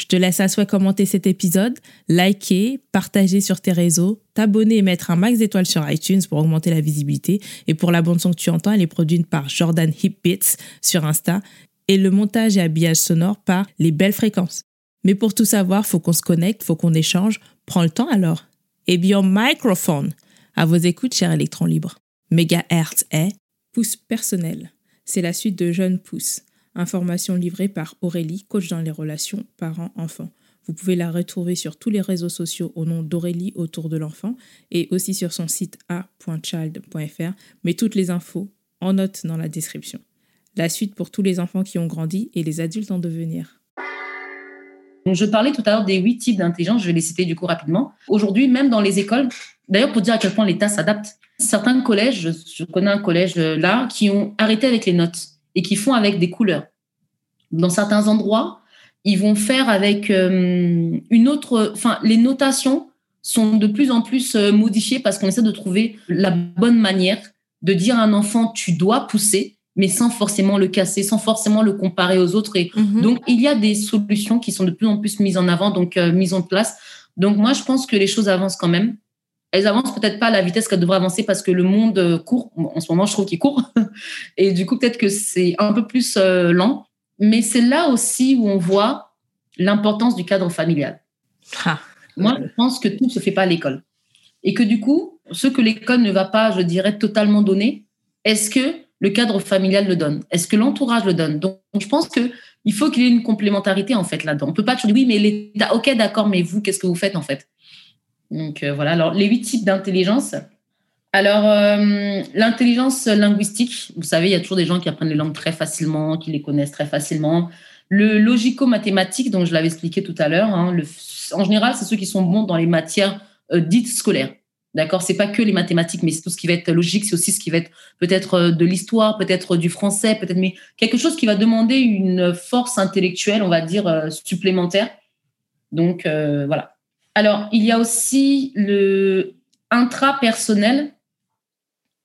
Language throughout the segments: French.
Je te laisse à souhait commenter cet épisode, liker, partager sur tes réseaux, t'abonner et mettre un max d'étoiles sur iTunes pour augmenter la visibilité. Et pour la bande son que tu entends, elle est produite par Jordan Hipbits sur Insta et le montage et habillage sonore par Les Belles Fréquences. Mais pour tout savoir, faut qu'on se connecte, faut qu'on échange. Prends le temps alors. Et bien, microphone. À vos écoutes, cher électron libre. Megahertz est pouce personnel. C'est la suite de Jeune Pouce Information livrée par Aurélie, coach dans les relations parents-enfants. Vous pouvez la retrouver sur tous les réseaux sociaux au nom d'Aurélie autour de l'enfant et aussi sur son site a.child.fr, mais toutes les infos en note dans la description. La suite pour tous les enfants qui ont grandi et les adultes en devenir. Je parlais tout à l'heure des huit types d'intelligence, je vais les citer du coup rapidement. Aujourd'hui, même dans les écoles, d'ailleurs pour dire à quel point l'État s'adapte, certains collèges, je connais un collège là, qui ont arrêté avec les notes et qui font avec des couleurs. Dans certains endroits, ils vont faire avec euh, une autre. Enfin, les notations sont de plus en plus euh, modifiées parce qu'on essaie de trouver la bonne manière de dire à un enfant tu dois pousser, mais sans forcément le casser, sans forcément le comparer aux autres. Et mhm. donc, il y a des solutions qui sont de plus en plus mises en avant, donc euh, mises en place. Donc, moi, je pense que les choses avancent quand même elles avancent peut-être pas à la vitesse qu'elles devraient avancer parce que le monde euh, court. En ce moment, je trouve qu'il court. Et du coup, peut-être que c'est un peu plus euh, lent. Mais c'est là aussi où on voit l'importance du cadre familial. Ah. Moi, je pense que tout ne se fait pas à l'école. Et que du coup, ce que l'école ne va pas, je dirais, totalement donner, est-ce que le cadre familial le donne? Est-ce que l'entourage le donne? Donc, je pense que il faut qu'il y ait une complémentarité en fait là-dedans. On peut pas toujours dire oui, mais l'État, ok, d'accord, mais vous, qu'est-ce que vous faites en fait? Donc euh, voilà, alors les huit types d'intelligence. Alors, euh, l'intelligence linguistique, vous savez, il y a toujours des gens qui apprennent les langues très facilement, qui les connaissent très facilement. Le logico-mathématique, dont je l'avais expliqué tout à l'heure, hein, en général, c'est ceux qui sont bons dans les matières euh, dites scolaires. D'accord? C'est pas que les mathématiques, mais c'est tout ce qui va être logique, c'est aussi ce qui va être peut-être de l'histoire, peut-être du français, peut-être, mais quelque chose qui va demander une force intellectuelle, on va dire, supplémentaire. Donc, voilà. Alors, il y a aussi le intrapersonnel,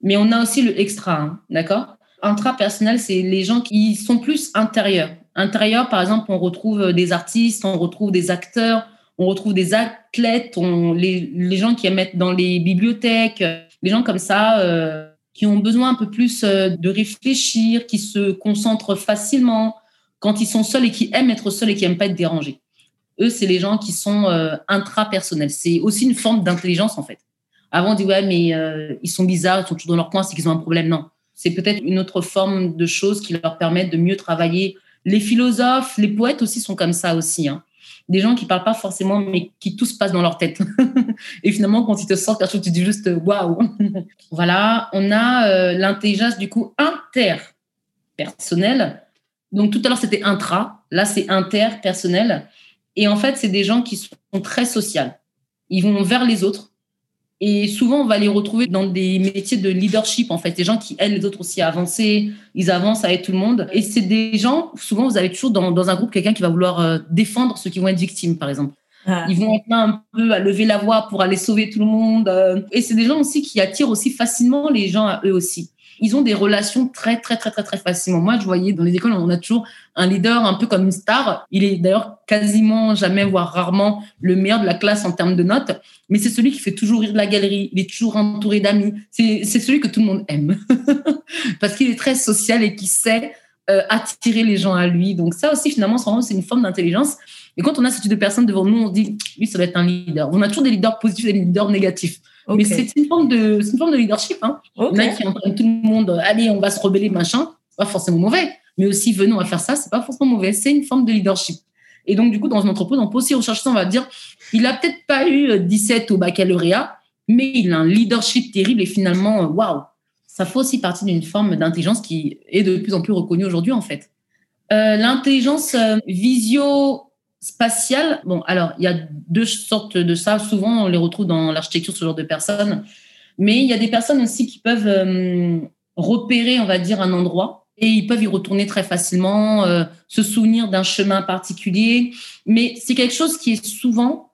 mais on a aussi le extra, hein, d'accord? Intrapersonnel, c'est les gens qui sont plus intérieurs. Intérieur, par exemple, on retrouve des artistes, on retrouve des acteurs, on retrouve des athlètes, les, gens qui aiment dans les bibliothèques, les gens comme ça euh, qui ont besoin un peu plus euh, de réfléchir, qui se concentrent facilement quand ils sont seuls et qui aiment être seuls et qui n'aiment pas être dérangés. Eux, c'est les gens qui sont euh, intrapersonnels. C'est aussi une forme d'intelligence, en fait. Avant, on dit, ouais, mais euh, ils sont bizarres, ils sont toujours dans leur coin, c'est qu'ils ont un problème. Non. C'est peut-être une autre forme de choses qui leur permettent de mieux travailler. Les philosophes, les poètes aussi sont comme ça aussi. Hein. Des gens qui parlent pas forcément, mais qui tout se passe dans leur tête. et finalement, quand ils te sortent quelque chose, tu dis juste waouh. voilà, on a euh, l'intelligence du coup interpersonnelle. Donc tout à l'heure c'était intra, là c'est interpersonnel. Et en fait, c'est des gens qui sont très sociaux. Ils vont vers les autres. Et souvent, on va les retrouver dans des métiers de leadership, en fait. Des gens qui aident les autres aussi à avancer. Ils avancent avec tout le monde. Et c'est des gens, souvent, vous avez toujours dans, dans un groupe quelqu'un qui va vouloir euh, défendre ceux qui vont être victimes, par exemple. Ah. Ils vont être là un peu à lever la voix pour aller sauver tout le monde. Euh. Et c'est des gens aussi qui attirent aussi facilement les gens à eux aussi ils ont des relations très, très, très, très, très facilement. Moi, je voyais dans les écoles, on a toujours un leader un peu comme une star. Il est d'ailleurs quasiment jamais, voire rarement, le meilleur de la classe en termes de notes. Mais c'est celui qui fait toujours rire de la galerie. Il est toujours entouré d'amis. C'est celui que tout le monde aime. Parce qu'il est très social et qui sait euh, attirer les gens à lui. Donc ça aussi, finalement, c'est une forme d'intelligence. Et quand on a ce type de personnes devant nous, on dit, lui, ça doit être un leader. On a toujours des leaders positifs et des leaders négatifs. Mais c'est une, forme de, une forme de leadership. Hein. Okay. Il y en a qui entraînent tout le monde, allez, on va se rebeller, machin. C'est pas forcément mauvais. Mais aussi, venons à faire ça, c'est pas forcément mauvais. C'est une forme de leadership. Et donc, du coup, dans une entreprise, on peut aussi rechercher ça, on va dire, il a peut-être pas eu 17 au baccalauréat, mais il a un leadership terrible et finalement, waouh, ça fait aussi partie d'une forme d'intelligence qui est de plus en plus reconnue aujourd'hui, en fait. Euh, l'intelligence euh, visio-spatiale, bon, alors, il y a deux sortes de ça. Souvent, on les retrouve dans l'architecture, ce genre de personnes. Mais il y a des personnes aussi qui peuvent euh, repérer, on va dire, un endroit et ils peuvent y retourner très facilement, se souvenir d'un chemin particulier. Mais c'est quelque chose qui est souvent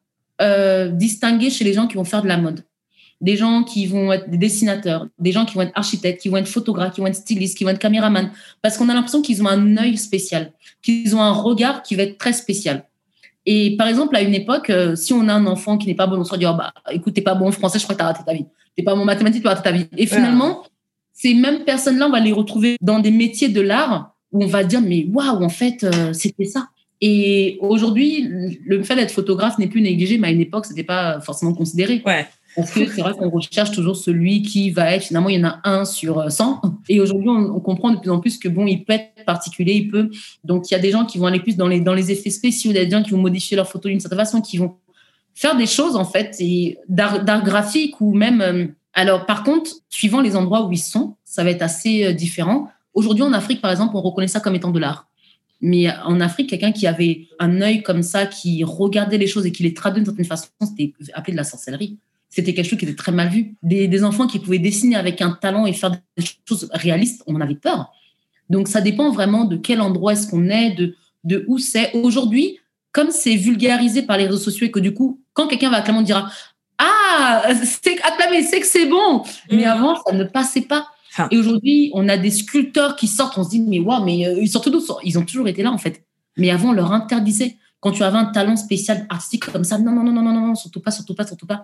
distingué chez les gens qui vont faire de la mode des gens qui vont être des dessinateurs, des gens qui vont être architectes, qui vont être photographes, qui vont être stylistes, qui vont être caméramans, parce qu'on a l'impression qu'ils ont un œil spécial, qu'ils ont un regard qui va être très spécial. Et par exemple, à une époque, euh, si on a un enfant qui n'est pas bon, on se dit, oh, bah, écoute, t'es pas bon en français, je crois que t'as raté ta vie. T'es pas bon en mathématiques, tu as raté ta vie. Et finalement, ces mêmes personnes-là, on va les retrouver dans des métiers de l'art où on va dire, mais waouh, en fait, euh, c'était ça. Et aujourd'hui, le fait d'être photographe n'est plus négligé, mais à une époque, c'était pas forcément considéré. Ouais. Parce que c'est vrai qu'on recherche toujours celui qui va être, finalement, il y en a un sur 100. Et aujourd'hui, on, comprend de plus en plus que, bon, il peut être particulier, il peut. Donc, il y a des gens qui vont aller plus dans les, dans les effets spéciaux, des gens qui vont modifier leur photo d'une certaine façon, qui vont faire des choses, en fait, d'art graphique ou même. Euh, alors, par contre, suivant les endroits où ils sont, ça va être assez euh, différent. Aujourd'hui, en Afrique, par exemple, on reconnaît ça comme étant de l'art. Mais en Afrique, quelqu'un qui avait un œil comme ça, qui regardait les choses et qui les traduisait d'une certaine façon, c'était appelé de la sorcellerie c'était quelque chose qui était très mal vu. Des, enfants qui pouvaient dessiner avec un talent et faire des choses réalistes, on en avait peur. Donc ça dépend vraiment de quel endroit est-ce qu'on est, de, de où c'est. Aujourd'hui, comme c'est vulgarisé par les réseaux sociaux et que du coup, quand quelqu'un va acclamer, on dira Ah, c'est acclamé, c'est que c'est bon. Mais mm. avant, ça ne passait pas. Et aujourd'hui, on a des sculpteurs qui sortent, on se dit Mais waouh, mais euh, ils sortent d'où? Ils ont toujours été là en fait. Mais avant, on leur interdisait quand tu avais un talent spécial artistique comme ça, non, non, non, non, non, non, surtout pas, surtout pas, surtout pas.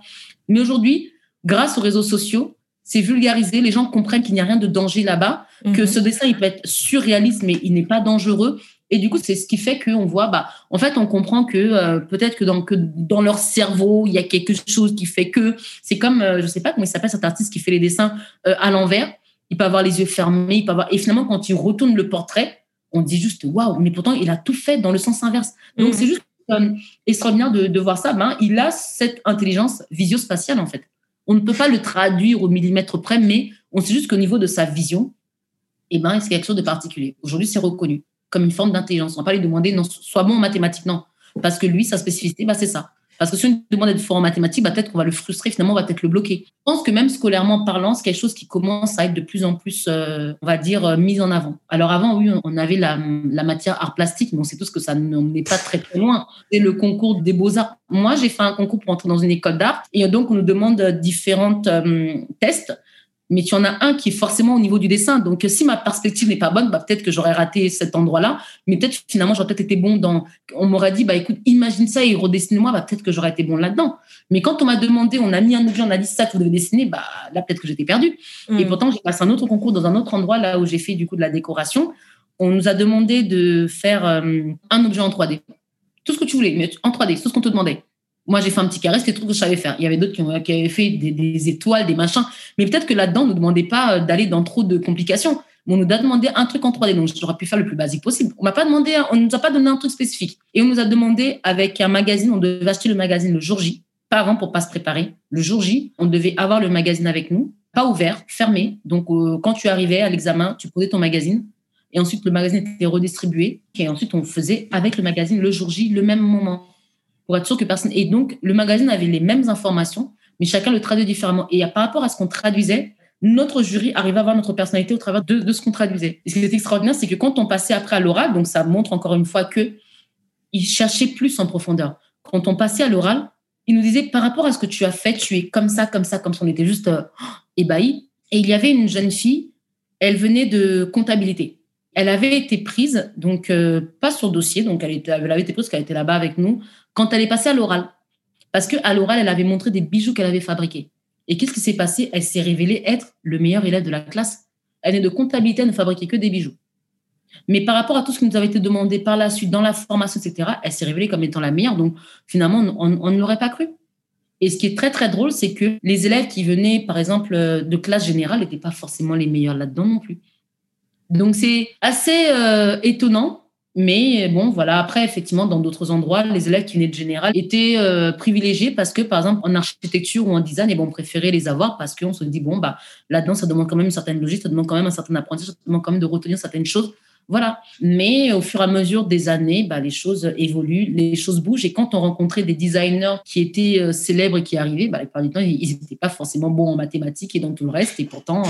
Mais aujourd'hui, grâce aux réseaux sociaux, c'est vulgarisé, les gens comprennent qu'il n'y a rien de danger là-bas, que mhm. ce dessin, il peut être surréaliste, mais il n'est pas dangereux. Et du coup, c'est ce qui fait qu'on voit, bah, en fait, on comprend que euh, peut-être que dans, que dans leur cerveau, il y a quelque chose qui fait que c'est comme, euh, je sais pas comment il s'appelle cet artiste qui fait les dessins euh, à l'envers. Il peut avoir les yeux fermés, il peut avoir, et finalement, quand il retourne le portrait, on dit juste waouh, mais pourtant il a tout fait dans le sens inverse. Donc mm. c'est juste euh, extraordinaire de, voir ça. Ben, il a cette intelligence visio-spatiale en fait. On ne peut pas le traduire au millimètre près, mais on sait juste qu'au niveau de sa vision, eh ben, c'est quelque chose de particulier. Aujourd'hui, c'est reconnu comme une forme d'intelligence. On ne va pas lui demander non, soit bon en mathématiques, non. Parce que lui, sa spécificité, ben, c'est ça. Parce que si on demande d'être fort en mathématiques, bah, peut-être qu'on va le frustrer, finalement, on va peut-être le bloquer. Je pense que même scolairement parlant, c'est quelque chose qui commence à être de plus en plus, euh, on va dire, euh, mis en avant. Alors avant, oui, on avait la, matière art plastique, mais on sait tous que ça n'est pas très très loin. C'est le concours des beaux-arts. Moi, j'ai fait un concours pour entrer dans une école d'art et donc on nous demande différents euh, tests mais tu en as un qui est forcément au niveau du dessin. Donc, si ma perspective n'est pas bonne, bah, peut-être que j'aurais raté cet endroit-là, mais peut-être finalement, j'aurais peut-être été bon dans. On m'aurait dit, bah, écoute, imagine ça et redessine-moi, bah, peut-être que j'aurais été bon là-dedans. Mais quand on m'a demandé, on a mis un objet, on a dit ça que vous devez dessiner, bah, là, peut-être que j'étais perdue. Et mm. pourtant, j'ai passé un autre concours dans un autre endroit, là où j'ai fait du coup de la décoration. On nous a demandé de faire euh, un objet en 3D. Tout ce que tu voulais, mais en 3D, tout ce qu'on te demandait. Moi, j'ai fait un petit carré, c'était tout ce que je savais faire. Il y avait d'autres qui, avaient fait des, étoiles, des machins. Mais peut-être que là-dedans, on ne nous demandait pas euh, d'aller dans trop de complications. on nous a demandé un truc en 3D. Donc, j'aurais pu faire le plus basique possible. On m'a pas demandé, on nous a pas donné un truc spécifique. Et on nous a demandé avec un magazine, on devait acheter le magazine le jour J. Pas avant pour pas se préparer. Le jour J, on devait avoir le magazine avec nous. Pas ouvert, fermé. Donc, euh, quand tu arrivais à l'examen, tu posais ton magazine. Et ensuite, le magazine était redistribué. Et ensuite, on faisait avec le magazine le jour J, le même moment pour être sûr que personne. Et donc, le magazine avait les mêmes informations, mais chacun le traduit différemment. Et par rapport à ce qu'on traduisait, notre jury arrivait à voir notre personnalité au travers de, ce qu'on traduisait. Et ce qui est extraordinaire, c'est que quand on passait après à l'oral, donc ça montre encore une fois que il cherchait plus en profondeur. Quand on passait à l'oral, il nous disait par rapport à ce que tu as fait, tu es comme ça, comme ça, comme ça. On était juste euh, ébahis. Et il y avait une jeune fille, elle venait de comptabilité. Elle avait été prise, donc euh, pas sur dossier, donc elle, avait été prise parce qu'elle était là-bas avec nous quand elle est passée à l'oral. Parce qu'à l'oral, elle avait montré des bijoux qu'elle avait fabriqués. Et qu'est-ce qui s'est passé? Elle s'est révélée être le meilleur élève de la classe. Elle est de comptabilité, elle ne fabriquait que des bijoux. Mais par rapport à tout ce qui nous avait été demandé par la suite dans la formation, etc., elle s'est révélée comme étant la meilleure. Donc, finalement, on, ne l'aurait pas cru. Et ce qui est très, très drôle, c'est que les élèves qui venaient, par exemple, de classe générale n'étaient pas forcément les meilleurs là-dedans non plus. Donc, c'est assez euh, étonnant Mais bon, voilà. Après, effectivement, dans d'autres endroits, les élèves qui venaient de général étaient euh, privilégiés parce que, par exemple, en architecture ou en design, et bon, on préférait les avoir parce qu'on se dit, bon, bah, là-dedans, ça demande quand même une certaine logique, ça demande quand même un certain apprentissage, ça demande quand même de retenir certaines choses. Voilà. Mais au fur et à mesure des années, bah, les choses évoluent, les choses bougent. Et quand on rencontrait des designers qui étaient euh, célèbres et qui arrivaient, bah, la plupart du temps, ils n'étaient pas forcément bons en mathématiques et dans tout le reste. Et pourtant,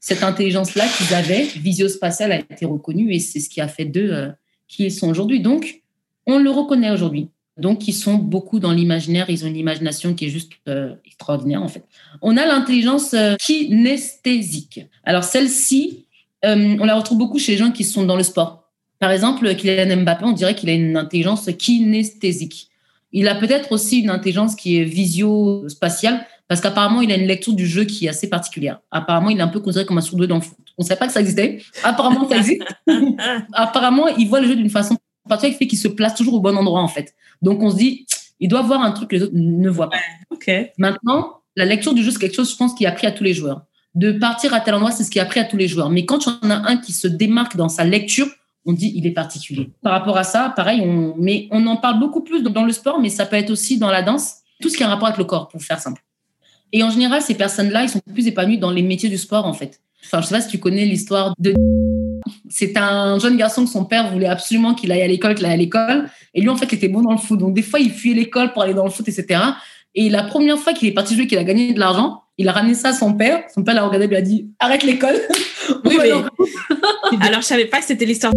cette intelligence-là qu'ils avaient, visio-spatiale, a été reconnue et c'est ce qui a fait d'eux qui ils sont aujourd'hui. Donc, on le reconnaît aujourd'hui. Donc, ils sont beaucoup dans l'imaginaire, ils ont une imagination qui est juste euh, extraordinaire, en fait. On a l'intelligence euh, kinesthésique. Alors, celle-ci, euh, on la retrouve beaucoup chez les gens qui sont dans le sport. Par exemple, Kylian Mbappé, on dirait qu'il a une intelligence kinesthésique. Il a peut-être aussi une intelligence qui est visio-spatiale, parce qu'apparemment, il a une lecture du jeu qui est assez particulière. Apparemment, il est un peu considéré comme un sourd dans le foot. On ne savait pas que ça existait. Apparemment, ça existe. Apparemment, il voit le jeu d'une façon particulière qui fait qu'il se place toujours au bon endroit, en fait. Donc, on se dit, il doit voir un truc que les autres ne voient pas. Maintenant, la lecture du jeu, c'est quelque chose, je pense, qui est appris à tous les joueurs. De partir à tel endroit, c'est ce qui est appris à tous les joueurs. Mais quand on a un qui se démarque dans sa lecture, on dit il est particulier. Par rapport à ça, pareil, on, mais on en parle beaucoup plus dans le sport, mais ça peut être aussi dans la danse, tout ce qui a un rapport avec le corps, pour faire simple. Et en général, ces personnes-là, ils sont plus épanouis dans les métiers du sport, en fait. Enfin, je sais pas si tu connais l'histoire de. C'est un jeune garçon que son père voulait absolument qu'il aille à l'école, qu'il aille à l'école. Et lui, en fait, il était bon dans le foot. Donc, des fois, il fuyait l'école pour aller dans le foot, etc. Et la première fois qu'il est parti jouer, qu'il a gagné de l'argent, il a ramené ça à son père. Son père l'a regardé et lui a dit Arrête l'école. Oui, mais... Alors, je savais pas que c'était l'histoire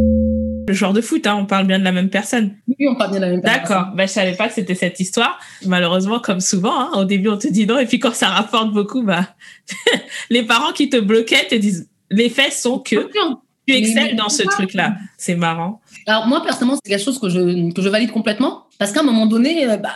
le joueur de foot, hein, on parle bien de la même personne. Oui, on parle bien de la même personne. D'accord, ben, je savais pas que c'était cette histoire. Malheureusement, comme souvent, hein, au début, on te dit non, et puis quand ça rapporte beaucoup, bah, les parents qui te bloquaient te disent, les faits sont que tu excelles dans ce truc-là. C'est marrant. Alors moi, personnellement, c'est quelque chose que je, que je valide complètement, parce qu'à un moment donné, euh, bah,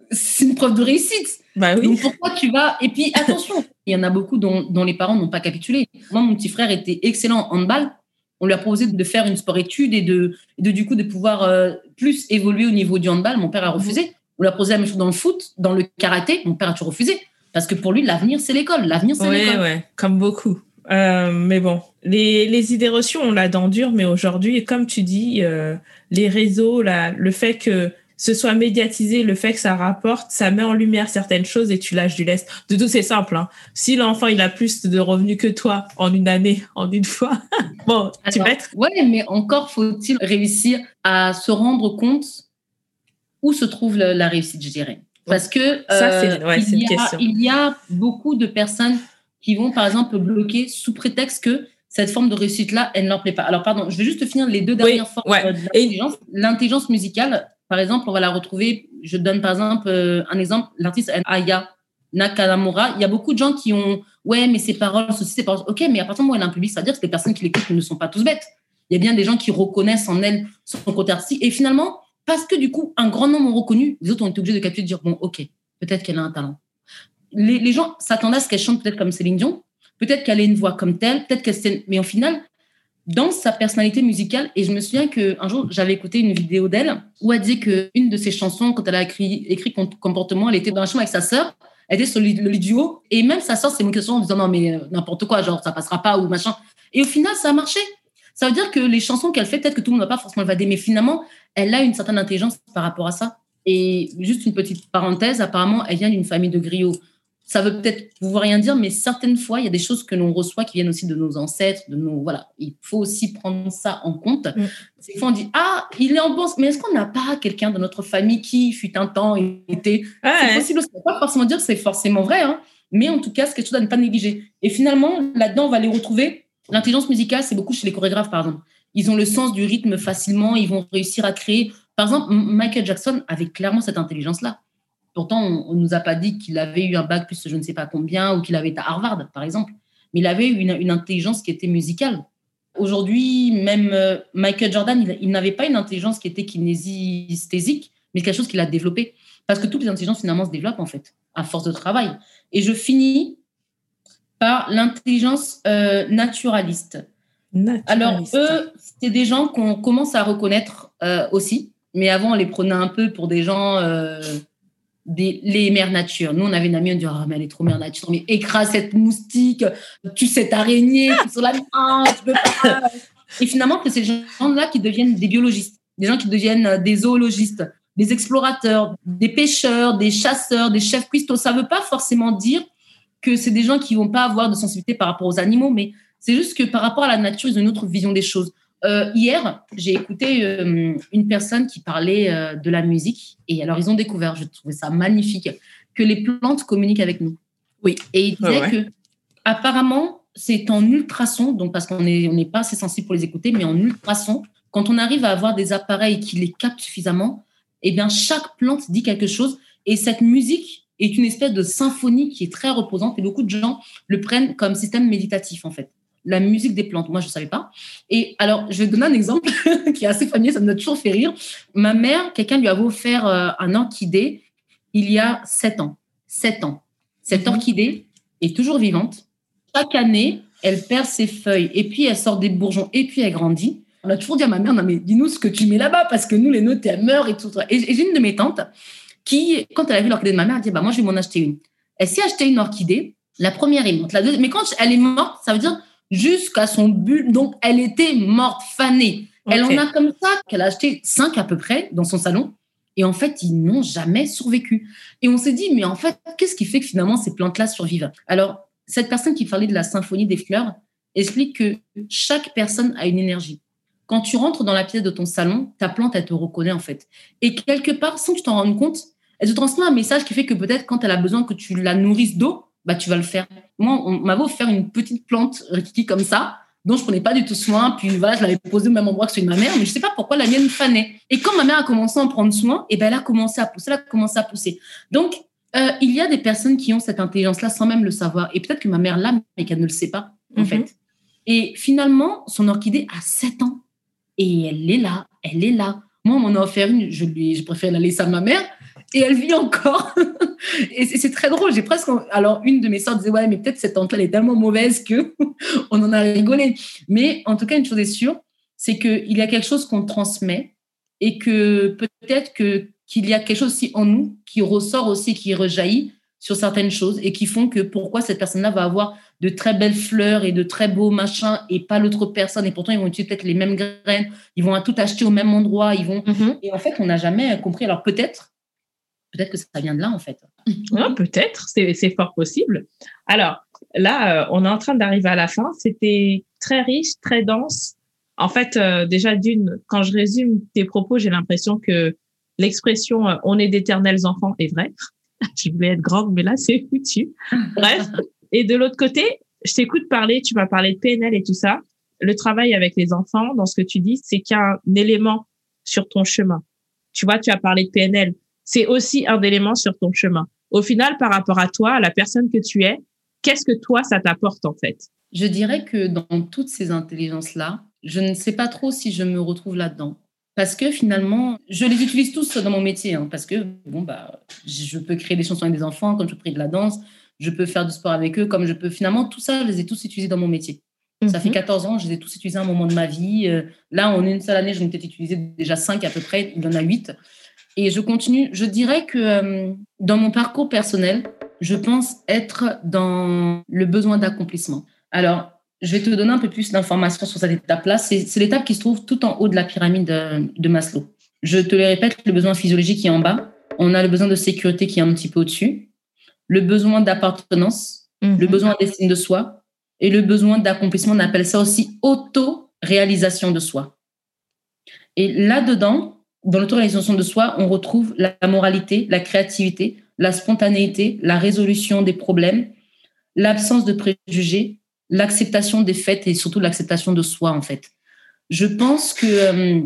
c'est une preuve de réussite. Bah oui. Donc pourquoi tu vas... Et puis attention, il y en a beaucoup dont, dont les parents n'ont pas capitulé. Moi, mon petit frère était excellent en handball, on lui a proposé de faire une sport-étude et de, de, du coup de pouvoir euh, plus évoluer au niveau du handball. Mon père a refusé. On lui a proposé la même chose dans le foot, dans le karaté. Mon père a toujours refusé. Parce que pour lui, l'avenir, c'est l'école. L'avenir, c'est l'école. Oui, comme beaucoup. Euh, mais bon, les, les, idées reçues, on l'a dans dur, mais aujourd'hui, comme tu dis, euh, les réseaux, la, le fait que ce soit médiatisé, le fait que ça rapporte, ça met en lumière certaines choses et tu lâches du lest. De tout, c'est simple. Hein. Si l'enfant, il a plus de revenus que toi en une année, en une fois, bon, tu vas être... Ouais, mais encore faut-il réussir à se rendre compte où se trouve la, réussite, je dirais. Parce que ça, euh, il, y a, il y a beaucoup de personnes qui vont, par exemple, bloquer sous prétexte que cette forme de réussite-là, elle ne leur plaît pas. Alors, pardon, je vais juste finir les deux dernières formes de l'intelligence. L'intelligence musicale, par exemple, on va la retrouver, je donne par exemple euh, un exemple, l'artiste Aya Nakamura. Il y a beaucoup de gens qui ont, ouais, mais ses paroles, ceci, ses paroles. Ok, mais à partir du moment où elle a un public, ça veut dire que les personnes qui l'écoutent ne sont pas tous bêtes. Il y a bien des gens qui reconnaissent en elle son côté artistique. Et finalement, parce que du coup, un grand nombre ont reconnu, les autres ont été obligés de capter de dire, bon, ok, peut-être qu'elle a un talent. Les, gens s'attendaient à ce qu'elle chante peut-être comme Céline Dion, peut-être qu'elle ait une voix comme telle, peut-être qu'elle... Mais au final, dans sa personnalité musicale. Et je me souviens qu'un jour, j'avais écouté une vidéo d'elle où elle disait qu'une de ses chansons, quand elle a écrit, écrit Comportement, elle était dans la chambre avec sa sœur. Elle était sur le, duo. Et même sa sœur s'est moquée en disant non, mais euh, n'importe quoi, genre, ça passera pas ou machin. Et au final, ça a marché. Ça veut dire que les chansons qu'elle fait, peut-être que tout le monde va pas forcément le valider, mais finalement, elle a une certaine intelligence par rapport à ça. Et juste une petite parenthèse, apparemment, elle vient d'une famille de griots ça veut peut-être pouvoir rien dire, mais certaines fois, il y a des choses que l'on reçoit qui viennent aussi de nos ancêtres, de nos voilà. Il faut aussi prendre ça en compte. Mm. C'est fois on dit ah il est en bon, mais est-ce qu'on n'a pas quelqu'un de notre famille qui fut un temps était? C'est possible. Ne pas forcément dire que c'est forcément vrai, hein, mais en tout cas c'est quelque chose à ne pas négliger. Et finalement là-dedans on va les retrouver. L'intelligence musicale, c'est beaucoup chez les chorégraphes par exemple. Ils ont le sens du rythme facilement, ils vont réussir à créer. Par exemple, Michael Jackson avait clairement cette intelligence-là. Pourtant, on ne nous a pas dit qu'il avait eu un bac plus je ne sais pas combien ou qu'il avait été à Harvard, par exemple. Mais il avait eu une, intelligence qui était musicale. Aujourd'hui, même euh, Michael Jordan, il, n'avait pas une intelligence qui était kinésisthésique, mais quelque chose qu'il a développé. Parce que toutes les intelligences, finalement, se développent, en fait, à force de travail. Et je finis par l'intelligence euh, naturaliste. Alors, eux, c'est des gens qu'on commence à reconnaître euh, aussi. Mais avant, on les prenait un peu pour des gens les mères nature. Nous, on avait une amie, on dit, oh, mais elle est trop mère nature, mais écrase cette moustique, tu cette araignée, ah, tu peux pas. Et finalement, c'est ces gens-là qui deviennent des biologistes, des gens qui deviennent euh, des zoologistes, des explorateurs, des pêcheurs, des chasseurs, des chefs cuistots. Ça ne veut pas forcément dire que c'est des gens qui vont pas avoir de sensibilité par rapport aux animaux, mais c'est juste que par rapport à la nature, ils ont une autre vision des choses. Euh, hier, j'ai écouté euh, une personne qui parlait euh, de la musique et alors ils ont découvert, je trouvais ça magnifique, que les plantes communiquent avec nous. Oui. Et il disait que apparemment c'est en ultrason, donc parce qu'on n'est on pas assez sensible pour les écouter, mais en ultrason, quand on arrive à avoir des appareils qui les captent suffisamment, eh bien chaque plante dit quelque chose et cette musique est une espèce de symphonie qui est très reposante et beaucoup de gens le prennent comme système méditatif en fait la musique des plantes. Moi, je ne savais pas. Et alors, je vais donner un exemple qui est assez familier, ça me toujours fait rire. Ma mère, quelqu'un lui avait offert euh, un orchidée il y a sept ans. Sept ans. Cette mhm. orchidée est toujours vivante. Chaque année, elle perd ses feuilles et puis elle sort des bourgeons et puis elle grandit. On a toujours dit à ma mère, non mais dis-nous ce que tu mets là-bas parce que nous, les nôtres, elles meurent et tout. Et, j'ai une de mes tantes qui, quand elle a vu l'orchidée de ma mère, elle dit, bah, moi, je vais m'en acheter une. Elle s'est acheté une orchidée. La première est morte. La deuxième, mais quand elle est morte, ça veut dire jusqu'à son but. Donc, elle était morte, fanée. Elle en a comme ça qu'elle a acheté cinq à peu près dans son salon. Et en fait, ils n'ont jamais survécu. Et on s'est dit, mais en fait, qu'est-ce qui fait que finalement ces plantes-là survivent? Alors, cette personne qui parlait de la symphonie des fleurs explique que chaque personne a une énergie. Quand tu rentres dans la pièce de ton salon, ta plante, elle te reconnaît en fait. Et quelque part, sans que tu t'en rendes compte, elle te transmet un message qui fait que peut-être quand elle a besoin que tu la nourrisses d'eau, bah, tu vas le faire. Moi, on m'avait offert une petite plante rikiki comme ça, dont je prenais pas du tout soin. Puis voilà, je l'avais posée au même endroit que celui de ma mère, mais je sais pas pourquoi la mienne fanait. Et quand ma mère a commencé à en prendre soin, et eh ben elle a commencé à pousser, elle a commencé à pousser. Donc, euh, il y a des personnes qui ont cette intelligence-là sans même le savoir. Et peut-être que ma mère l'a, mais qu'elle ne le sait pas, en mhm. fait. Et finalement, son orchidée a 7 ans. Et elle est là, elle est là. Moi, on m'en a offert une, je, lui, je préfère la laisser à ma mère et elle vit encore. et c'est très drôle. J'ai presque. Alors, une de mes soeurs disait Ouais, mais peut-être cette tante-là, est tellement mauvaise que on en a rigolé. Mais en tout cas, une chose est sûre, c'est qu'il y a quelque chose qu'on transmet et que peut-être que qu'il y a quelque chose aussi en nous qui ressort aussi, qui rejaillit sur certaines choses et qui font que pourquoi cette personne-là va avoir de très belles fleurs et de très beaux machins et pas l'autre personne et pourtant ils vont utiliser peut-être les mêmes graines, ils vont tout acheter au même endroit, ils vont mm-hmm. et en fait on n'a jamais compris. Alors peut-être Peut-être que ça vient de là, en fait. peut-être, c'est fort possible. Alors, là, euh, on est en train d'arriver à la fin. C'était très riche, très dense. En fait, euh, déjà, d'une, quand je résume tes propos, j'ai l'impression que l'expression euh, on est d'éternels enfants est vraie. je voulais être grande, mais là, c'est foutu. Bref. Et de l'autre côté, je t'écoute parler, tu m'as parlé de PNL et tout ça. Le travail avec les enfants, dans ce que tu dis, c'est qu'un élément sur ton chemin. Tu vois, tu as parlé de PNL c'est aussi un élément sur ton chemin. Au final, par rapport à toi, à la personne que tu es, qu'est-ce que toi, ça t'apporte en fait? Je dirais que dans toutes ces intelligences-là, je ne sais pas trop si je me retrouve là-dedans. Parce que finalement, je les utilise tous dans mon métier. Hein, parce que bon, bah, je peux créer des chansons avec des enfants, comme je peux créer de la danse, je peux faire du sport avec eux, comme je peux. Finalement, tout ça, je les ai tous utilisés dans mon métier. Ça fait 14 mhm. ans, je les ai tous utilisés à un moment de ma vie. Euh, là, en une seule année, j'en ai peut-être utilisé déjà 5 à peu près. Il y en a 8. Et je continue, je dirais que euh, dans mon parcours personnel, je pense être dans le besoin d'accomplissement. Alors, je vais te donner un peu plus d'informations sur cette étape-là. C'est l'étape qui se trouve tout en haut de la pyramide de, Maslow. Je te le répète, le besoin physiologique qui est en bas. On a le besoin de sécurité qui est un petit peu au-dessus. Le besoin d'appartenance, le mhm. besoin d'estime de soi et le besoin d'accomplissement. On appelle ça aussi auto-réalisation de soi. Et là-dedans, dans l'autoréalisation de soi, on retrouve la moralité, la créativité, la spontanéité, la résolution des problèmes, l'absence de préjugés, l'acceptation des faits et surtout l'acceptation de soi, en fait. Je pense que euh,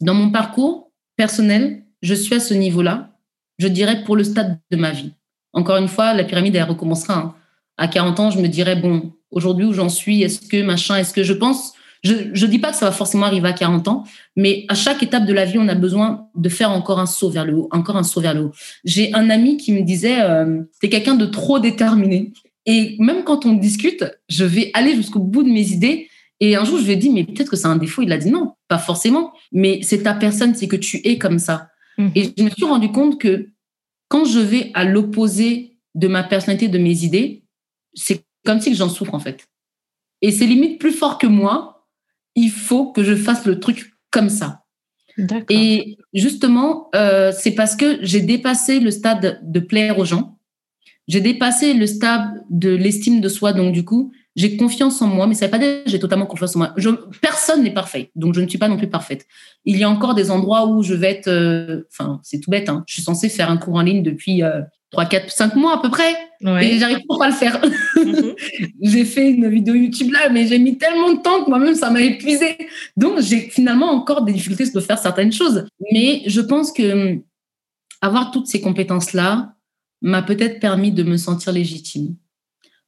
dans mon parcours personnel, je suis à ce niveau-là, je dirais pour le stade de ma vie. Encore une fois, la pyramide, elle recommencera. Hein. À 40 ans, je me dirais, bon, aujourd'hui où j'en suis, est-ce que machin, est-ce que je pense je ne dis pas que ça va forcément arriver à 40 ans, mais à chaque étape de la vie, on a besoin de faire encore un saut vers le haut, encore un saut vers le haut. J'ai un ami qui me disait, euh, tu es quelqu'un de trop déterminé. Et même quand on discute, je vais aller jusqu'au bout de mes idées. Et un jour, je lui ai dit, mais peut-être que c'est un défaut. Il a dit non, pas forcément. Mais c'est ta personne, c'est que tu es comme ça. Mhm. Et je me suis rendu compte que quand je vais à l'opposé de ma personnalité, de mes idées, c'est comme si j'en souffre en fait. Et c'est limite plus fort que moi il faut que je fasse le truc comme ça. Et justement, euh, c'est parce que j'ai dépassé le stade de plaire aux gens. J'ai dépassé le stade de l'estime de soi. Donc, du coup, j'ai confiance en moi, mais ça ne veut pas dire que j'ai totalement confiance en moi. Je, personne n'est parfait, donc je ne suis pas non plus parfaite. Il y a encore des endroits où je vais être, euh, enfin, c'est tout bête, hein, je suis censée faire un cours en ligne depuis euh, 3, 4, 5 mois à peu près, et j'arrive pas à le faire. Mhm. j'ai fait une vidéo YouTube là, mais j'ai mis tellement de temps que moi-même, ça m'a épuisé. Donc, j'ai finalement encore des difficultés de faire certaines choses. Mais je pense que hum, avoir toutes ces compétences-là m'a peut-être permis de me sentir légitime.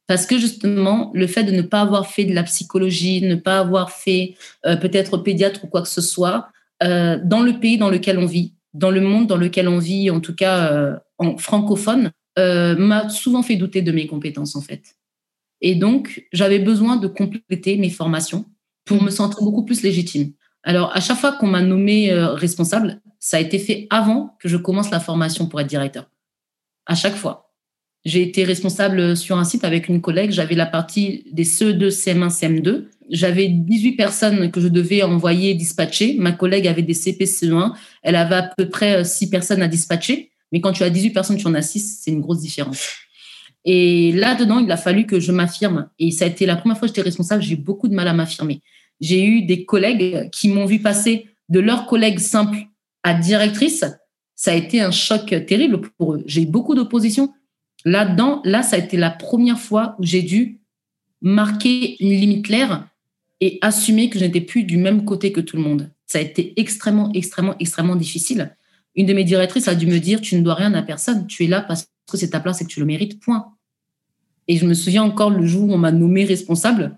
Parce que justement, le fait de ne pas avoir fait de la psychologie, ne pas avoir fait euh, peut-être pédiatre ou quoi que ce soit, euh, dans le pays dans lequel on vit, dans le monde dans lequel on vit, en tout cas euh, en francophone, m'a souvent fait douter de mes compétences en fait. Et donc, j'avais besoin de compléter mes formations pour me sentir beaucoup plus légitime. Alors, à chaque fois qu'on m'a nommé responsable, ça a été fait avant que je commence la formation pour être directeur. À chaque fois. J'ai été responsable sur un site avec une collègue. J'avais la partie des CE2, CM1, CM2. J'avais 18 personnes que je devais envoyer dispatcher. Ma collègue avait des CP, CE1. Elle avait à peu près 6 personnes à dispatcher. Mais quand tu as 18 personnes, tu en as 6, c'est une grosse différence. Et là-dedans, il a fallu que je m'affirme. Et ça a été la première fois que j'étais responsable. J'ai eu beaucoup de mal à m'affirmer. J'ai eu des collègues qui m'ont vu passer de leur collègue simple à directrice. Ça a été un choc terrible pour eux. J'ai eu beaucoup d'opposition Là-dedans, là, ça a été la première fois où j'ai dû marquer une limite claire et assumer que je n'étais plus du même côté que tout le monde. Ça a été extrêmement, extrêmement, extrêmement difficile. Une de mes directrices a dû me dire, tu ne dois rien à personne, tu es là parce que c'est ta place et que tu le mérites, point. Et je me souviens encore le jour où on m'a nommé responsable,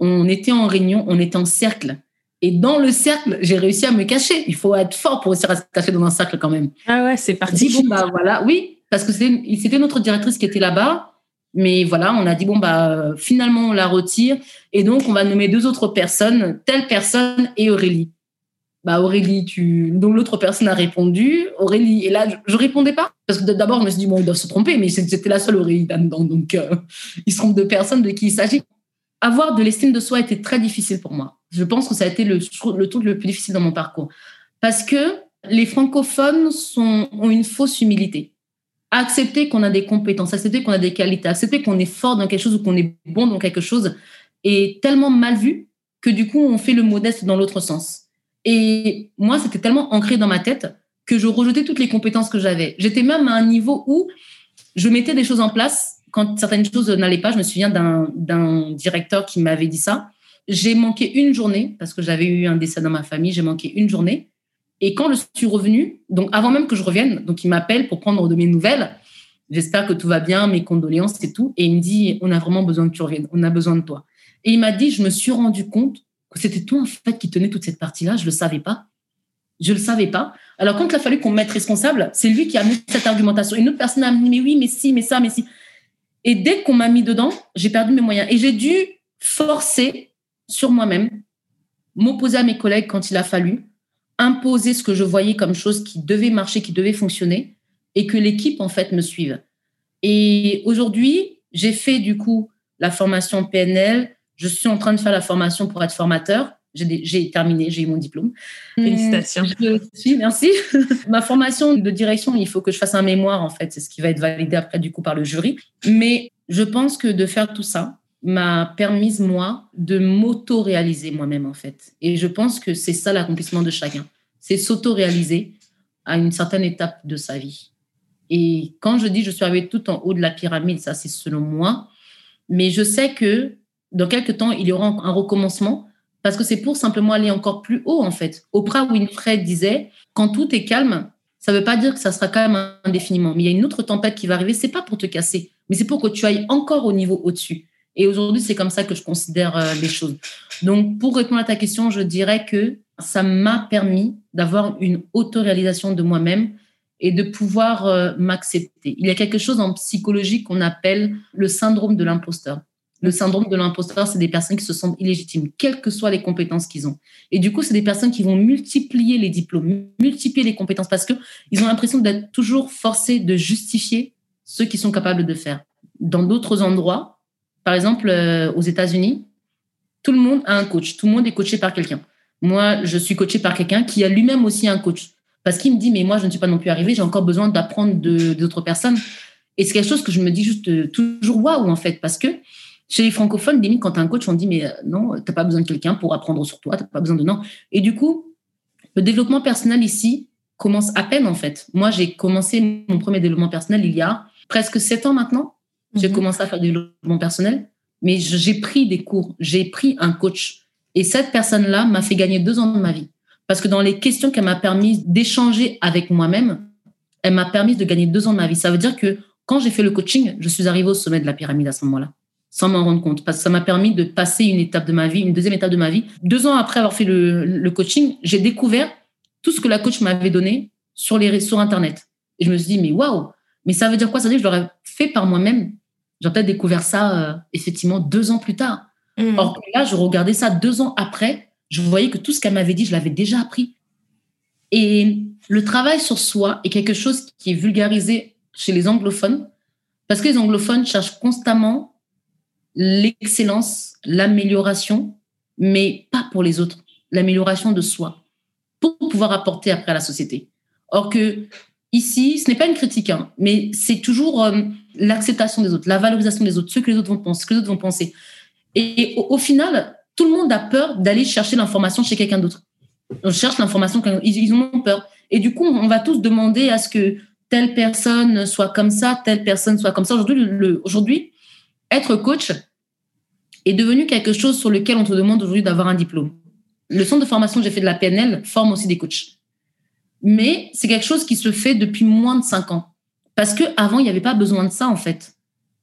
on était en réunion, on était en cercle. Et dans le cercle, j'ai réussi à me cacher. Il faut être fort pour réussir à se cacher dans un cercle quand même. Ah ouais, c'est parti. Bon, bah voilà, oui, parce que c'était notre directrice qui était là-bas. Mais voilà, on a dit, bon, bah, finalement, on la retire. Et donc, on va nommer deux autres personnes, telle personne et Aurélie. Bah, Aurélie, tu. Donc, l'autre personne a répondu, Aurélie. Et là, je, ne répondais pas. Parce que d'abord, je me suis dit, bon, ils doivent se tromper, mais c'était la seule Aurélie là-dedans. Donc, euh, ils se trompent de personnes de qui il s'agit. Avoir de l'estime de soi été très difficile pour moi. Je pense que ça a été le, le truc le plus difficile dans mon parcours. Parce que les francophones sont, ont une fausse humilité accepter qu'on a des compétences, accepter qu'on a des qualités, accepter qu'on est fort dans quelque chose ou qu'on est bon dans quelque chose est tellement mal vu que du coup, on fait le modeste dans l'autre sens. Et moi, c'était tellement ancré dans ma tête que je rejetais toutes les compétences que j'avais. J'étais même à un niveau où je mettais des choses en place quand certaines choses n'allaient pas. Je me souviens d'un directeur qui m'avait dit ça. J'ai manqué une journée parce que j'avais eu un décès dans ma famille. J'ai manqué une journée. Et quand je suis revenue, donc avant même que je revienne, donc il m'appelle pour prendre de mes nouvelles. J'espère que tout va bien, mes condoléances et tout. Et il me dit, on a vraiment besoin que tu reviennes, on a besoin de toi. Et il m'a dit, je me suis rendu compte que c'était toi en fait qui tenait toute cette partie-là. Je le savais pas. Je le savais pas. Alors quand il a fallu qu'on mette responsable, c'est lui qui a mis cette argumentation. Une autre personne a dit, mais oui, mais si, mais ça, mais si. Et dès qu'on m'a mis dedans, j'ai perdu mes moyens. Et j'ai dû forcer sur moi-même, m'opposer à mes collègues quand il a fallu, imposer ce que je voyais comme chose qui devait marcher, qui devait fonctionner, et que l'équipe, en fait, me suive. Et aujourd'hui, j'ai fait, du coup, la formation PNL. Je suis en train de faire la formation pour être formateur. J'ai terminé, j'ai eu mon diplôme. Félicitations. Je merci. Ma formation de direction, il faut que je fasse un mémoire, en fait. C'est ce qui va être validé après, du coup, par le jury. Mais je pense que de faire tout ça, m'a permis, moi, de m'auto-réaliser moi-même, en fait. Et je pense que c'est ça l'accomplissement de chacun. C'est s'auto-réaliser à une certaine étape de sa vie. Et quand je dis je suis arrivée tout en haut de la pyramide, ça c'est selon moi, mais je sais que dans quelques temps, il y aura un recommencement parce que c'est pour simplement aller encore plus haut, en fait. Oprah Winfrey disait, quand tout est calme, ça ne veut pas dire que ça sera calme indéfiniment, mais il y a une autre tempête qui va arriver, c'est pas pour te casser, mais c'est pour que tu ailles encore au niveau au-dessus. Et aujourd'hui, c'est comme ça que je considère euh, les choses. Donc, pour répondre à ta question, je dirais que ça m'a permis d'avoir une autoréalisation de moi-même et de pouvoir euh, m'accepter. Il y a quelque chose en psychologie qu'on appelle le syndrome de l'imposteur. Le syndrome de l'imposteur, c'est des personnes qui se sentent illégitimes, quelles que soient les compétences qu'ils ont. Et du coup, c'est des personnes qui vont multiplier les diplômes, multiplier les compétences parce qu'ils ont l'impression d'être toujours forcés de justifier ce qu'ils sont capables de faire. Dans d'autres endroits, par exemple, euh, aux États-Unis, Tout le monde a un coach. Tout le monde est coaché par quelqu'un. Moi, je suis coaché par quelqu'un qui a lui-même aussi un coach. Parce qu'il me dit, mais moi, je ne suis pas non plus arrivé, j'ai encore besoin d'apprendre d'autres personnes. Et c'est quelque chose que je me dis juste euh, toujours waouh, en fait, parce que chez les francophones, limite, quand tu as un coach, on dit, mais euh, non, tu n'as pas besoin de quelqu'un pour apprendre sur toi, tu n'as pas besoin de non. Et du coup, le développement personnel ici commence à peine, en fait. Moi, j'ai commencé mon premier développement personnel il y a presque sept ans maintenant. J'ai mhm. commencé à faire du développement personnel, mais j'ai pris des cours, j'ai pris un coach. Et cette personne-là m'a fait gagner deux ans de ma vie. Parce que dans les questions qu'elle m'a permis d'échanger avec moi-même, elle m'a permis de gagner deux ans de ma vie. Ça veut dire que quand j'ai fait le coaching, je suis arrivée au sommet de la pyramide à ce moment-là, sans m'en rendre compte. Parce que ça m'a permis de passer une étape de ma vie, une deuxième étape de ma vie. Deux ans après avoir fait le, coaching, j'ai découvert tout ce que la coach m'avait donné sur, les, sur Internet. Et je me suis dit, mais waouh, mais ça veut dire quoi? Ça veut dire que je l'aurais fait par moi-même. J'ai peut-être découvert ça, euh, effectivement, deux ans plus tard. Mmh. Or, là, je regardais ça deux ans après, je voyais que tout ce qu'elle m'avait dit, je l'avais déjà appris. Et le travail sur soi est quelque chose qui est vulgarisé chez les anglophones, parce que les anglophones cherchent constamment l'excellence, l'amélioration, mais pas pour les autres, l'amélioration de soi, pour pouvoir apporter après à la société. Or que ici, ce n'est pas une critique, hein, mais c'est toujours euh, l'acceptation des autres, la valorisation des autres, ce que les autres vont penser, ce que les autres vont penser. Et au, final, tout le monde a peur d'aller chercher l'information chez quelqu'un d'autre. On cherche l'information, ils, ont peur. Et du coup, on va tous demander à ce que telle personne soit comme ça, telle personne soit comme ça. Aujourd'hui, aujourd'hui être coach est devenu quelque chose sur lequel on te demande aujourd'hui d'avoir un diplôme. Le centre de formation que j'ai fait de la PNL forme aussi des coachs. Mais c'est quelque chose qui se fait depuis moins de cinq ans. Parce qu'avant, il n'y avait pas besoin de ça, en fait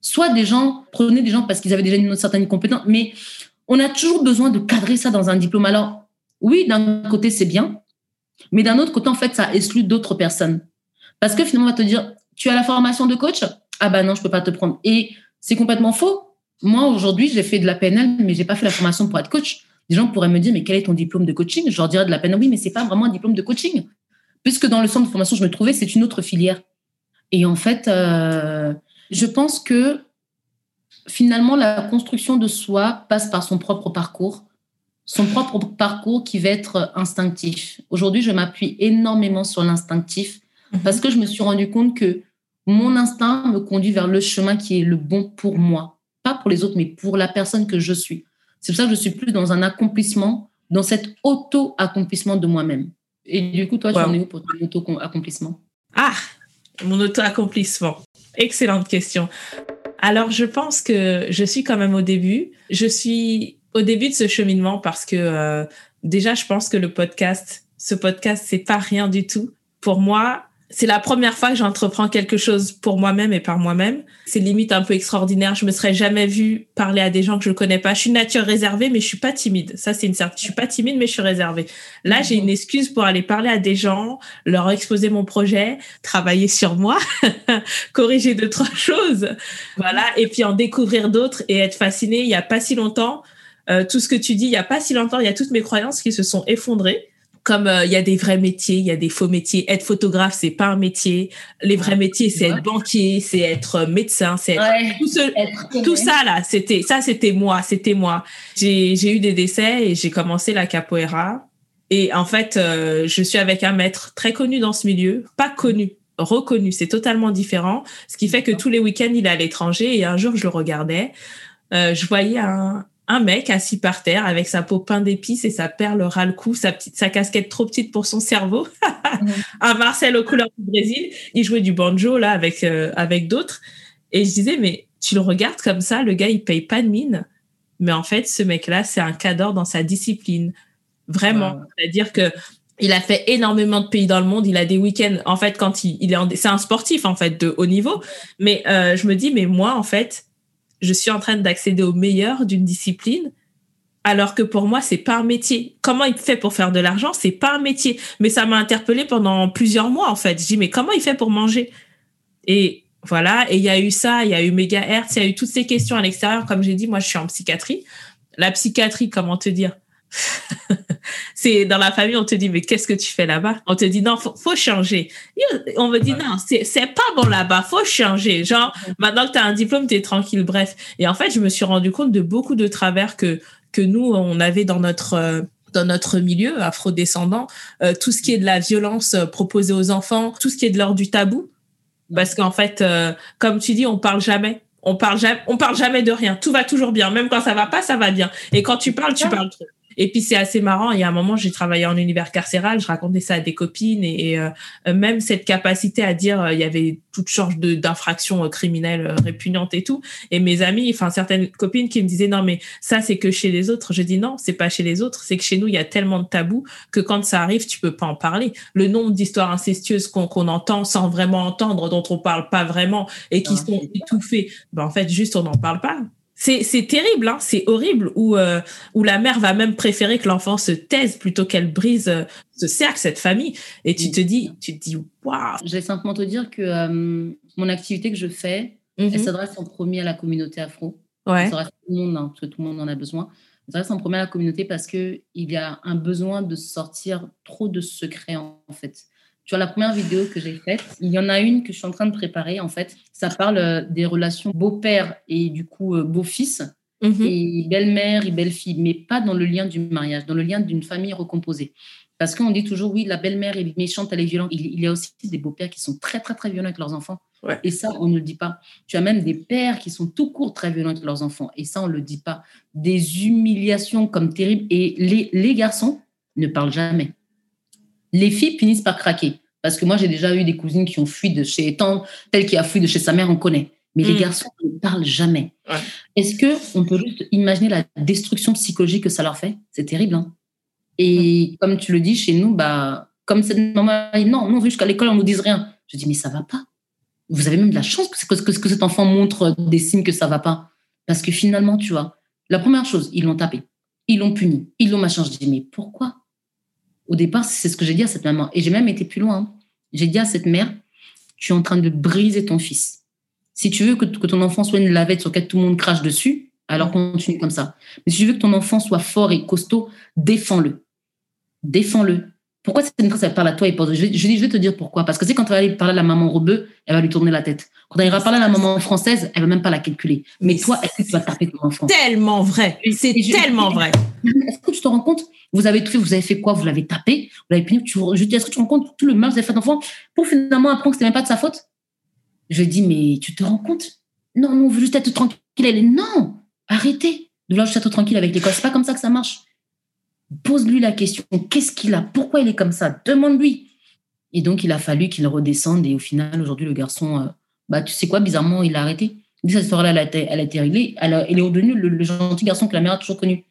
soit des gens prenaient des gens parce qu'ils avaient déjà une certaine compétence, mais on a toujours besoin de cadrer ça dans un diplôme. Alors, oui, d'un côté, c'est bien, mais d'un autre côté, en fait, ça exclut d'autres personnes. Parce que finalement, on va te dire, tu as la formation de coach? Ah ben non, je peux pas te prendre. Et c'est complètement faux. Moi, aujourd'hui, j'ai fait de la PNL, mais j'ai pas fait la formation pour être coach. Des gens pourraient me dire, mais quel est ton diplôme de coaching? Je leur dirais de la PNL, oui, mais c'est pas vraiment un diplôme de coaching. Puisque dans le centre de formation, je me trouvais, c'est une autre filière. Et en fait, euh, je pense que finalement, la construction de soi passe par son propre parcours, son propre parcours qui va être instinctif. Aujourd'hui, je m'appuie énormément sur l'instinctif mhm. parce que je me suis rendu compte que mon instinct me conduit vers le chemin qui est le bon pour moi. Pas pour les autres, mais pour la personne que je suis. C'est pour ça que je suis plus dans un accomplissement, dans cet auto-accomplissement de moi-même. Et du coup, toi, tu en es où pour ton auto-accomplissement? Ah, mon auto-accomplissement. Excellente question. Alors, je pense que je suis quand même au début. Je suis au début de ce cheminement parce que euh, déjà, je pense que le podcast, ce podcast, c'est pas rien du tout. Pour moi, c'est la première fois que j'entreprends quelque chose pour moi-même et par moi-même. C'est limite un peu extraordinaire. Je me serais jamais vue parler à des gens que je connais pas. Je suis nature réservée, mais je suis pas timide. Ça, c'est une certitude. Je suis pas timide, mais je suis réservée. Là, j'ai une excuse pour aller parler à des gens, leur exposer mon projet, travailler sur moi, corriger deux, trois choses. Voilà. Et puis en découvrir d'autres et être fasciné. Il y a pas si longtemps, euh, tout ce que tu dis, il y a pas si longtemps, il y a toutes mes croyances qui se sont effondrées comme euh, il y a des vrais métiers, il y a des faux métiers. Être photographe, c'est pas un métier. Les vrais métiers, c'est être banquier, c'est être euh, médecin, c'est tout, tout ça là. C'était ça, c'était moi, c'était moi. J'ai eu des décès et j'ai commencé la capoeira. Et en fait, euh, je suis avec un maître très connu dans ce milieu, pas connu, reconnu. C'est totalement différent. Ce qui fait que tous les week-ends, il est à l'étranger. Et un jour, je le regardais. je voyais un, un mec assis par terre avec sa peau peinte d'épices et sa perle ras le cou, sa petite, sa casquette trop petite pour son cerveau. un Marcel aux couleurs du Brésil. Il jouait du banjo là avec euh, avec d'autres. Et je disais mais tu le regardes comme ça, le gars il paye pas de mine. Mais en fait, ce mec-là, c'est un cadre dans sa discipline. Vraiment. C'est-à-dire que il a fait énormément de pays dans le monde. Il a des week-ends. En fait, quand il, il est, c'est un sportif en fait de haut niveau. Mais euh, je me dis, mais moi en fait, je suis en train d'accéder au meilleur d'une discipline alors que pour moi c'est pas un métier. Comment il fait pour faire de l'argent? C'est pas un métier. Mais ça m'a interpellé pendant plusieurs mois en fait. Je dis mais comment il fait pour manger? Et voilà. Et il y a eu ça, il y a eu mégahertz, il y a eu toutes ces questions à l'extérieur. Comme j'ai dit, moi je suis en psychiatrie. La psychiatrie, comment te dire? c'est dans la famille, on te dit, mais qu'est-ce que tu fais là-bas? On te dit, non, faut, faut changer. on me dit, non, c'est, c'est pas bon là-bas, faut changer. Genre, maintenant que tu as un diplôme, tu es tranquille, bref. Et en fait, je me suis rendu compte de beaucoup de travers que que nous, on avait dans notre euh, dans notre milieu afrodescendant, euh, tout ce qui est de la violence euh, proposée aux enfants, tout ce qui est de l'ordre du tabou. Parce qu'en fait, comme tu dis, on parle jamais. On parle jamais, on parle jamais de rien. Tout va toujours bien. Même quand ça va pas, ça va bien. Et quand tu parles, tu parles trop. Et puis c'est assez marrant. Il y a un moment, j'ai travaillé en univers carcéral, je racontais ça à des copines et, euh, même cette capacité à dire, euh, il y avait toutes sortes d'infractions euh, criminelles répugnantes et tout. Et mes amis, enfin certaines copines qui me disaient non mais ça c'est que chez les autres. Je dis non, c'est pas chez les autres, c'est que chez nous il y a tellement de tabous que quand ça arrive, tu peux pas en parler. Le nombre d'histoires incestueuses qu'on entend sans vraiment entendre, dont on parle pas vraiment et qui ah. sont étouffées, ben en fait juste on n'en parle pas c'est terrible, hein, c'est horrible, où, euh, où la mère va même préférer que l'enfant se taise plutôt qu'elle brise euh, ce cercle, cette famille. Et tu te dis, tu te dis, waouh. Je vais simplement te dire que euh, mon activité que je fais, elle mhm. s'adresse en premier à la communauté afro. Ouais. Elle s'adresse à tout le monde, hein, parce que tout le monde en a besoin. Elle s'adresse en premier à la communauté parce qu'il y a un besoin de sortir trop de secrets, en fait. Tu vois, la première vidéo que j'ai faite, il y en a une que je suis en train de préparer, en fait. Ça parle euh, des relations beau-père et du coup euh, beau-fils, mhm. et belle-mère et belle-fille, mais pas dans le lien du mariage, dans le lien d'une famille recomposée. Parce qu'on dit toujours, oui, la belle-mère est méchante, elle est violente. Il, y a aussi des beaux-pères qui sont très, très, très violents avec leurs enfants. Et ça, on ne le dit pas. Tu as même des pères qui sont tout court très violents avec leurs enfants. Et ça, on ne le dit pas. Des humiliations comme terribles. Et les, les garçons ne parlent jamais les filles finissent par craquer. Parce que moi, j'ai déjà eu des cousines qui ont fui de chez tant, telle qui a fui de chez sa mère, on connaît. Mais les mm. garçons ne parlent jamais. Est-ce que on peut juste imaginer la destruction psychologique que ça leur fait? C'est terrible. Hein Et mm. comme tu le dis, chez nous, bah, comme cette maman, non, non, jusqu'à l'école, on nous dise rien. Je dis, mais ça va pas. Vous avez même de la chance que, que, que cet enfant montre des signes que ça va pas. Parce que finalement, tu vois, la première chose, ils l'ont tapé, ils l'ont puni, ils l'ont machin. Je dis, mais pourquoi? Au départ, c'est ce que j'ai dit à cette maman. Et j'ai même été plus loin. J'ai dit à cette mère, tu es en train de briser ton fils. Si tu veux que, ton enfant soit une lavette sur laquelle tout le monde crache dessus, alors continue comme ça. Mais si tu veux que ton enfant soit fort et costaud, défends-le. Défends-le. Pourquoi cette maîtresse, elle parle à toi et je, je, je vais te dire pourquoi. Parce que c'est quand elle va aller parler à la maman rebeu, elle va lui tourner la tête. Quand elle ira parler à la maman française, elle va même pas la calculer. Mais toi, est-ce que tu vas taper ton enfant? Tellement vrai. C'est tellement vrai. Est-ce que tu te rends compte? Vous avez tout fait, vous avez fait quoi? Vous l'avez tapé, vous l'avez puni? Tu, je dis, est-ce que tu te rends compte tout le mal que vous avez fait d'enfant pour finalement apprendre que c'était même pas de sa faute? Je dis, mais tu te rends compte? Non, non, on veut juste être tranquille. Elle est, non, arrêtez de vouloir juste être tranquille avec l'école. C'est pas comme ça que ça marche. Pose-lui la question. Qu'est-ce qu'il a? Pourquoi il est comme ça? Demande-lui. Et donc, il a fallu qu'il redescende. Et au final, aujourd'hui, le garçon, euh, bah, tu sais quoi, bizarrement, il a arrêté. Cette histoire-là, elle, a été, a réglée. Elle, est redevenu le, gentil garçon que la mère a toujours connu.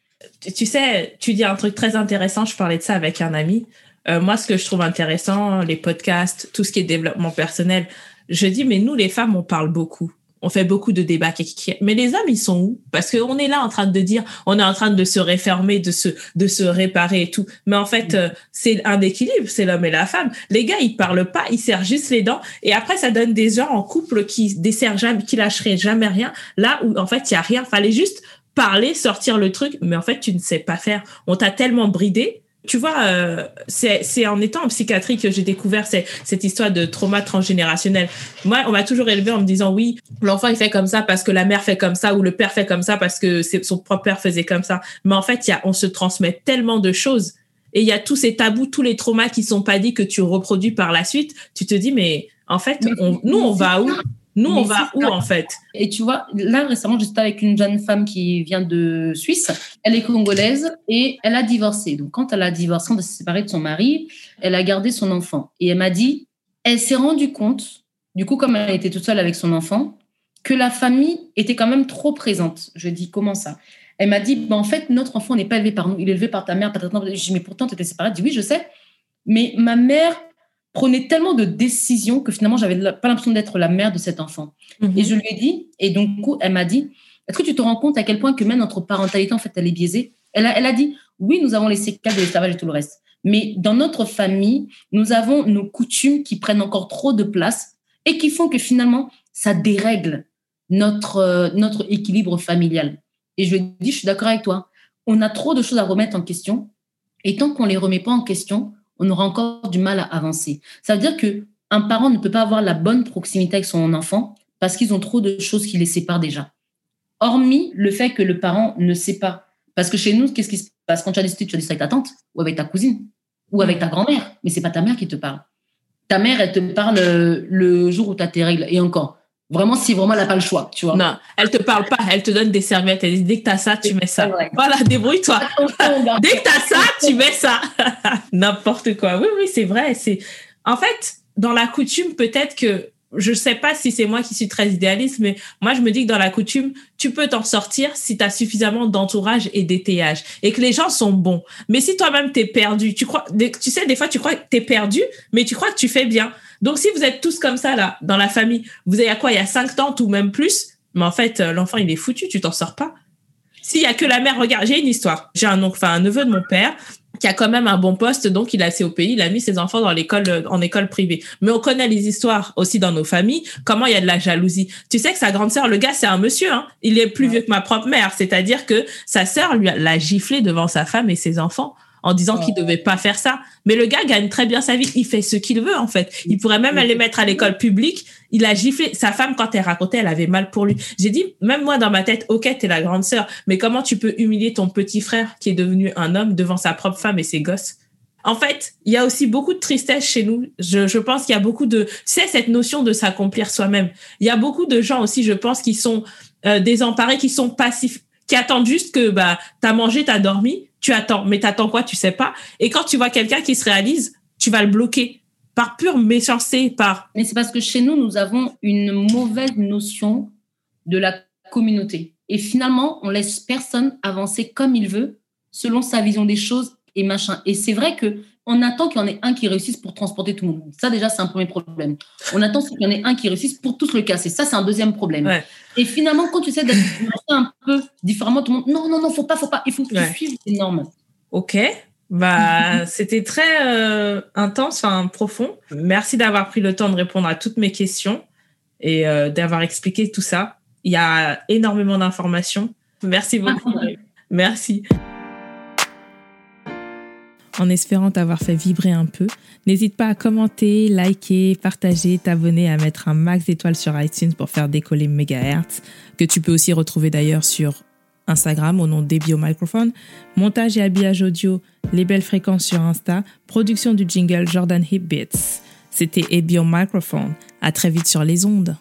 Tu sais, tu dis un truc très intéressant. Je parlais de ça avec un ami. Euh, moi, ce que je trouve intéressant, les podcasts, tout ce qui est développement personnel, je dis, mais nous, les femmes, on parle beaucoup on fait beaucoup de débats. Mais les hommes, ils sont où? Parce qu'on est là en train de dire, on est en train de se réformer, de se, de se réparer et tout. Mais en fait, euh, c'est un équilibre, c'est l'homme et la femme. Les gars, ils parlent pas, ils serrent juste les dents. Et après, ça donne des gens en couple qui desserrent jamais, qui lâcheraient jamais rien. Là où, en fait, il y a rien. Fallait juste parler, sortir le truc. Mais en fait, tu ne sais pas faire. On t'a tellement bridé tu vois, euh, c'est en étant en psychiatrie que j'ai découvert cette histoire de trauma transgénérationnel. Moi, on m'a toujours élevé en me disant oui, l'enfant il fait comme ça parce que la mère fait comme ça ou le père fait comme ça parce que son propre père faisait comme ça. Mais en fait, y a, on se transmet tellement de choses et il y a tous ces tabous, tous les traumas qui sont pas dits que tu reproduis par la suite. Tu te dis mais en fait, nous on va où nous, on va où en fait? Et tu vois, là récemment, j'étais avec une jeune femme qui vient de Suisse. Elle est congolaise et elle a divorcé. Donc, quand elle a divorcé, elle s'est séparée de son mari, elle a gardé son enfant. Et elle m'a dit, elle s'est rendue compte, du coup, comme elle était toute seule avec son enfant, que la famille était quand même trop présente. Je dis, comment ça? Elle m'a dit, bah, en fait, notre enfant n'est pas élevé par nous, il est élevé par ta mère. Ta Je dis, mais pourtant, tu étais séparée. Elle dit, oui, je sais. Mais ma mère prenait tellement de décisions que finalement, j'avais pas l'impression d'être la mère de cet enfant. Mhm. Et je lui ai dit, et donc, elle m'a dit, est-ce que tu te rends compte à quel point que même notre parentalité, en fait, elle est biaisée? Elle a, elle a dit, oui, nous avons les séquelles de l'esclavage et tout le reste. Mais dans notre famille, nous avons nos coutumes qui prennent encore trop de place et qui font que finalement, ça dérègle notre, euh, notre équilibre familial. Et je lui ai dit, je suis d'accord avec toi. On a trop de choses à remettre en question. Et tant qu'on ne les remet pas en question, on aura encore du mal à avancer. Ça veut dire que un parent ne peut pas avoir la bonne proximité avec son enfant parce qu'ils ont trop de choses qui les séparent déjà. Hormis le fait que le parent ne sait pas Parce que chez nous, qu'est-ce qui se passe? Quand tu as discuté Tu as discuté avec ta tante ou avec ta cousine ou avec ta grand-mère, mais c'est pas ta mère qui te parle. Ta mère, elle te parle euh, le jour où tu as tes règles et encore. Vraiment, si vraiment elle n'a pas le choix, tu vois. Non, elle te parle pas, elle te donne des serviettes. Elle dit dès que tu as ça, tu mets ça. Voilà, débrouille-toi. dès que tu as ça, tu mets ça. N'importe quoi. Oui, oui, c'est vrai. C'est En fait, dans la coutume, peut-être que je sais pas si c'est moi qui suis très idéaliste, mais moi, je me dis que dans la coutume, tu peux t'en sortir si tu as suffisamment d'entourage et d'étayage et que les gens sont bons. Mais si toi-même t'es perdu, tu crois, tu sais, des fois, tu crois que t'es perdu, mais tu crois que tu fais bien. Donc, si vous êtes tous comme ça, là, dans la famille, vous avez à quoi? Il y a cinq tantes ou même plus. Mais en fait, euh, l'enfant, il est foutu, tu t'en sors pas. S'il y a que la mère, regarde, j'ai une histoire. J'ai un oncle, enfin, un neveu de mon père qui a quand même un bon poste, donc il a assez au pays, il a mis ses enfants dans l'école, en école privée. Mais on connaît les histoires aussi dans nos familles, comment il y a de la jalousie. Tu sais que sa grande sœur, le gars, c'est un monsieur, hein. Il est plus vieux que ma propre mère, c'est-à-dire que sa sœur lui l'a giflé devant sa femme et ses enfants en disant qu'il devait pas faire ça. Mais le gars gagne très bien sa vie. Il fait ce qu'il veut, en fait. Il pourrait même aller mettre à l'école publique. Il a giflé. Sa femme, quand elle racontait, elle avait mal pour lui. J'ai dit, même moi, dans ma tête, OK, t'es la grande sœur, mais comment tu peux humilier ton petit frère qui est devenu un homme devant sa propre femme et ses gosses? En fait, il y a aussi beaucoup de tristesse chez nous. Je, je pense qu'il y a beaucoup de, tu sais, cette notion de s'accomplir soi-même. Il y a beaucoup de gens aussi, je pense, qui sont euh, désemparés, qui sont passifs, qui attendent juste que bah t'as mangé, t'as dormi, tu attends, mais t'attends quoi, tu sais pas. Et quand tu vois quelqu'un qui se réalise, tu vas le bloquer par pure méchanceté, par. Mais c'est parce que chez nous, nous avons une mauvaise notion de la communauté. Et finalement, on laisse personne avancer comme il veut, selon sa vision des choses et machin. Et c'est vrai que on attend qu'il y en ait un qui réussisse pour transporter tout le monde. Ça, déjà, c'est un premier problème. On attend qu'il y en ait un qui réussisse pour tous le casser. Ça, c'est un deuxième problème. Et finalement, quand tu essaies d'être un peu différemment, tout le monde, non, non, non, faut pas, faut pas. Il faut que tu suives les normes. OK. Bah, c'était très euh, intense, enfin profond. Merci d'avoir pris le temps de répondre à toutes mes questions et euh, d'avoir expliqué tout ça. Il y a énormément d'informations. Merci beaucoup. Merci en espérant t'avoir fait vibrer un peu. N'hésite pas à commenter, liker, partager, t'abonner, à mettre un max d'étoiles sur iTunes pour faire décoller Megahertz, que tu peux aussi retrouver d'ailleurs sur Instagram au nom d'Ebio Microphone, montage et habillage audio, les belles fréquences sur Insta, production du jingle Jordan Hip Beats. C'était Ebio Microphone. À très vite sur les ondes.